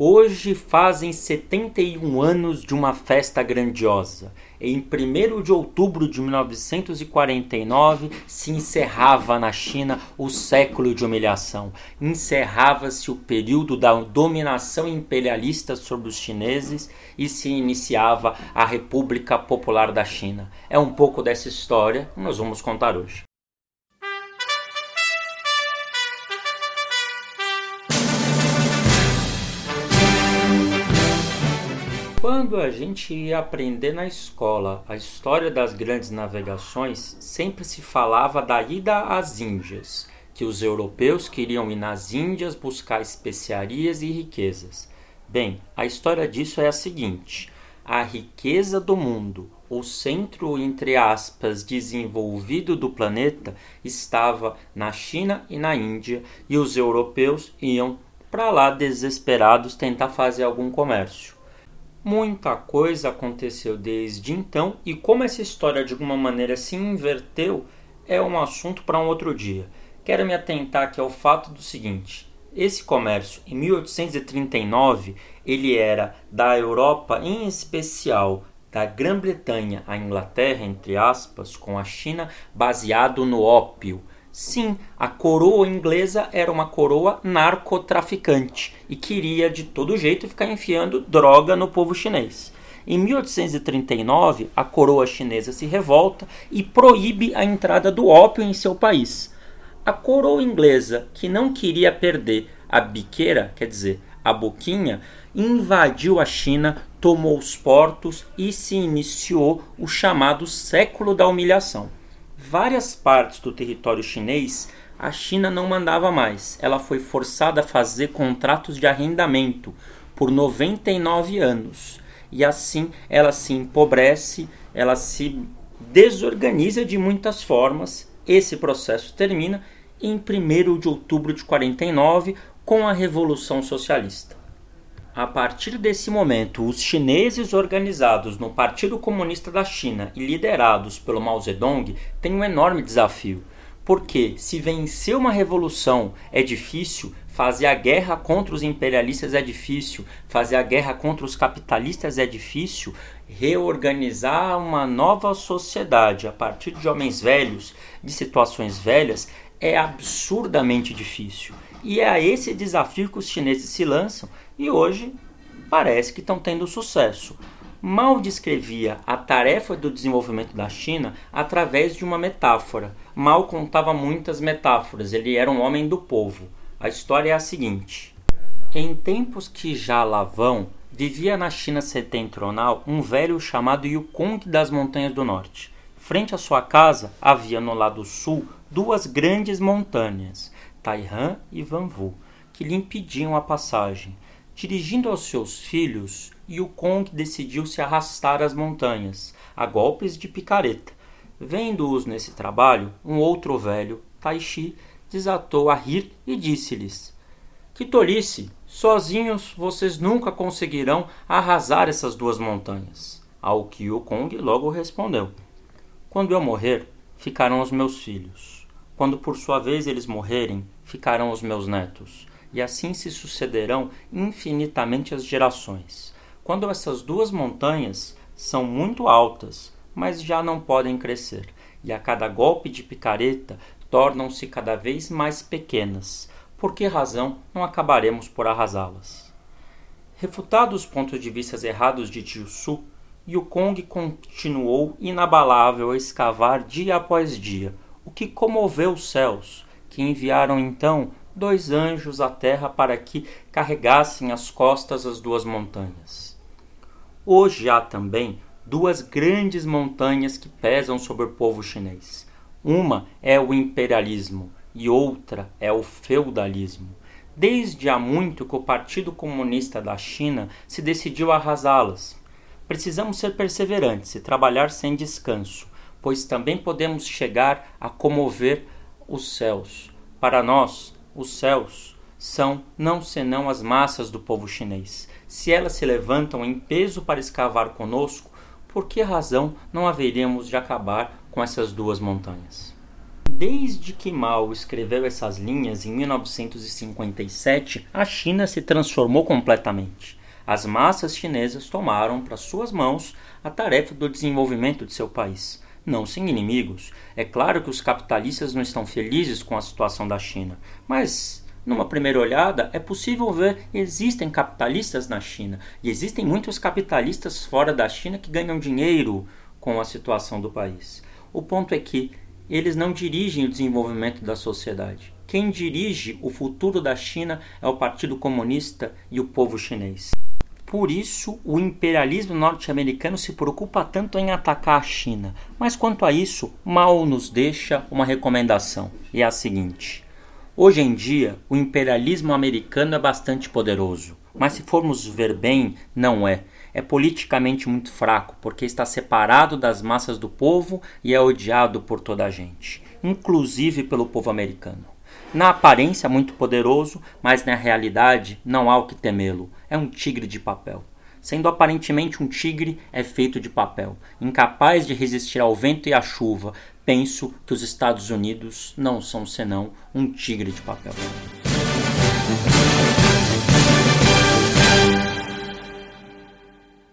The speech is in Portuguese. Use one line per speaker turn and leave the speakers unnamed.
Hoje fazem 71 anos de uma festa grandiosa. Em 1 de outubro de 1949 se encerrava na China o século de humilhação. Encerrava-se o período da dominação imperialista sobre os chineses e se iniciava a República Popular da China. É um pouco dessa história que nós vamos contar hoje. Quando a gente ia aprender na escola a história das grandes navegações, sempre se falava da ida às Índias, que os europeus queriam ir nas Índias buscar especiarias e riquezas. Bem, a história disso é a seguinte: a riqueza do mundo, o centro entre aspas desenvolvido do planeta, estava na China e na Índia, e os europeus iam para lá desesperados tentar fazer algum comércio. Muita coisa aconteceu desde então e como essa história de alguma maneira se inverteu é um assunto para um outro dia. Quero me atentar aqui ao fato do seguinte: esse comércio em 1839 ele era da Europa, em especial da Grã-Bretanha à Inglaterra, entre aspas, com a China, baseado no ópio Sim, a coroa inglesa era uma coroa narcotraficante e queria de todo jeito ficar enfiando droga no povo chinês. Em 1839, a coroa chinesa se revolta e proíbe a entrada do ópio em seu país. A coroa inglesa, que não queria perder a biqueira, quer dizer, a boquinha, invadiu a China, tomou os portos e se iniciou o chamado século da humilhação várias partes do território chinês, a China não mandava mais. Ela foi forçada a fazer contratos de arrendamento por 99 anos. E assim ela se empobrece, ela se desorganiza de muitas formas. Esse processo termina em 1 de outubro de 49 com a Revolução Socialista. A partir desse momento, os chineses organizados no Partido Comunista da China e liderados pelo Mao Zedong têm um enorme desafio. Porque se vencer uma revolução é difícil, fazer a guerra contra os imperialistas é difícil, fazer a guerra contra os capitalistas é difícil, reorganizar uma nova sociedade a partir de homens velhos, de situações velhas, é absurdamente difícil. E é a esse desafio que os chineses se lançam e hoje parece que estão tendo sucesso. Mal descrevia a tarefa do desenvolvimento da China através de uma metáfora. Mal contava muitas metáforas, ele era um homem do povo. A história é a seguinte: Em tempos que já lá vão, vivia na China setentrional um velho chamado Yukong das Montanhas do Norte. Frente à sua casa havia no lado sul duas grandes montanhas, Taihan e Vanvu, que lhe impediam a passagem. Dirigindo aos seus filhos, Yukong decidiu se arrastar às montanhas, a golpes de picareta. Vendo-os nesse trabalho, um outro velho, Taishi, desatou a rir e disse-lhes: Que tolice! Sozinhos vocês nunca conseguirão arrasar essas duas montanhas. Ao que Yukong logo respondeu: Quando eu morrer, ficarão os meus filhos. Quando por sua vez eles morrerem, ficarão os meus netos e assim se sucederão infinitamente as gerações. Quando essas duas montanhas são muito altas, mas já não podem crescer, e a cada golpe de picareta tornam-se cada vez mais pequenas. Por que razão não acabaremos por arrasá-las? Refutados os pontos de vista errados de Tio Su, Yukong continuou inabalável a escavar dia após dia, o que comoveu os céus, que enviaram então dois anjos à terra para que carregassem as costas as duas montanhas. Hoje há também duas grandes montanhas que pesam sobre o povo chinês. Uma é o imperialismo e outra é o feudalismo. Desde há muito que o Partido Comunista da China se decidiu a arrasá-las. Precisamos ser perseverantes e trabalhar sem descanso, pois também podemos chegar a comover os céus. Para nós, os céus são não senão as massas do povo chinês. Se elas se levantam em peso para escavar conosco, por que razão não haveríamos de acabar com essas duas montanhas? Desde que Mao escreveu essas linhas em 1957, a China se transformou completamente. As massas chinesas tomaram para suas mãos a tarefa do desenvolvimento de seu país. Não sem inimigos. É claro que os capitalistas não estão felizes com a situação da China, mas numa primeira olhada, é possível ver existem capitalistas na China e existem muitos capitalistas fora da China que ganham dinheiro com a situação do país. O ponto é que eles não dirigem o desenvolvimento da sociedade. Quem dirige o futuro da China é o Partido Comunista e o povo chinês. Por isso, o imperialismo norte-americano se preocupa tanto em atacar a China. Mas quanto a isso, Mao nos deixa uma recomendação, e é a seguinte: Hoje em dia, o imperialismo americano é bastante poderoso, mas se formos ver bem, não é. É politicamente muito fraco, porque está separado das massas do povo e é odiado por toda a gente, inclusive pelo povo americano. Na aparência, muito poderoso, mas na realidade não há o que temê-lo. É um tigre de papel. Sendo aparentemente um tigre, é feito de papel, incapaz de resistir ao vento e à chuva, penso que os Estados Unidos não são senão um tigre de papel.